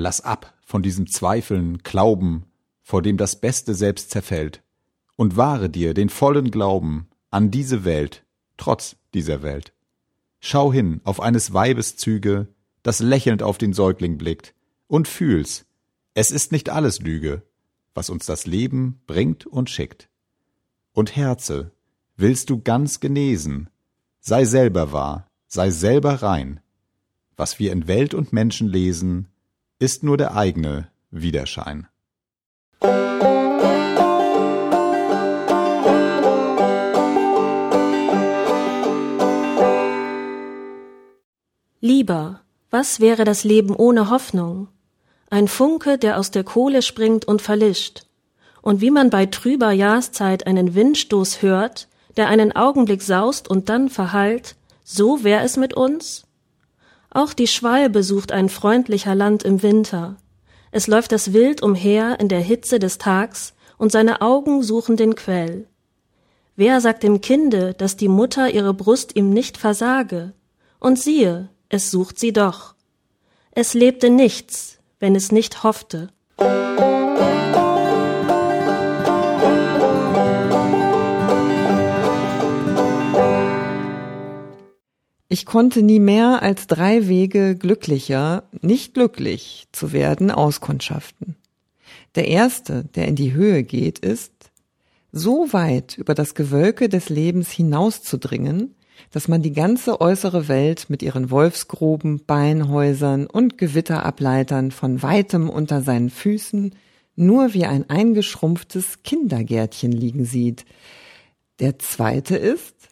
Lass ab von diesem Zweifeln, Glauben, vor dem das Beste selbst zerfällt, und wahre dir den vollen Glauben an diese Welt, trotz dieser Welt. Schau hin auf eines Weibes Züge, das lächelnd auf den Säugling blickt, und fühl's, es ist nicht alles Lüge, was uns das Leben bringt und schickt. Und Herze, willst du ganz genesen, sei selber wahr, sei selber rein. Was wir in Welt und Menschen lesen, ist nur der eigene Widerschein. Lieber, was wäre das Leben ohne Hoffnung? Ein Funke, der aus der Kohle springt und verlischt. Und wie man bei trüber Jahreszeit einen Windstoß hört, der einen Augenblick saust und dann verhallt, so wär es mit uns? Auch die Schwalbe sucht ein freundlicher Land im Winter. Es läuft das Wild umher in der Hitze des Tags, und seine Augen suchen den Quell. Wer sagt dem Kinde, dass die Mutter ihre Brust ihm nicht versage? Und siehe, es sucht sie doch. Es lebte nichts, wenn es nicht hoffte. Ich konnte nie mehr als drei Wege glücklicher, nicht glücklich zu werden, auskundschaften. Der erste, der in die Höhe geht, ist, so weit über das Gewölke des Lebens hinauszudringen, dass man die ganze äußere Welt mit ihren Wolfsgruben, Beinhäusern und Gewitterableitern von weitem unter seinen Füßen nur wie ein eingeschrumpftes Kindergärtchen liegen sieht. Der zweite ist,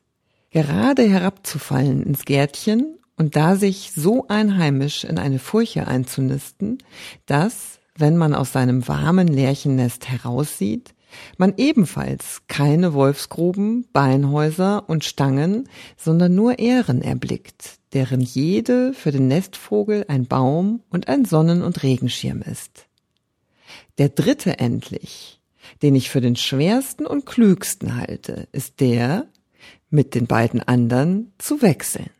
gerade herabzufallen ins Gärtchen und da sich so einheimisch in eine Furche einzunisten, dass, wenn man aus seinem warmen Lärchennest heraussieht, man ebenfalls keine Wolfsgruben, Beinhäuser und Stangen, sondern nur Ähren erblickt, deren jede für den Nestvogel ein Baum und ein Sonnen- und Regenschirm ist. Der dritte endlich, den ich für den schwersten und klügsten halte, ist der, mit den beiden anderen zu wechseln.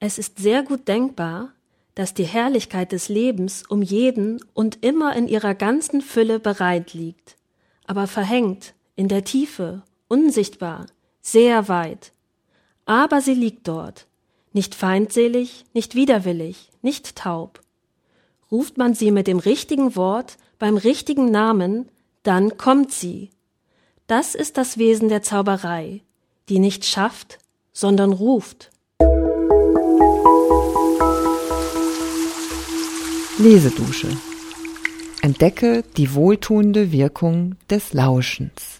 Es ist sehr gut denkbar, dass die Herrlichkeit des Lebens um jeden und immer in ihrer ganzen Fülle bereit liegt, aber verhängt, in der Tiefe, unsichtbar, sehr weit. Aber sie liegt dort, nicht feindselig, nicht widerwillig, nicht taub. Ruft man sie mit dem richtigen Wort, beim richtigen Namen, dann kommt sie. Das ist das Wesen der Zauberei, die nicht schafft, sondern ruft. Lesedusche. Entdecke die wohltuende Wirkung des Lauschens.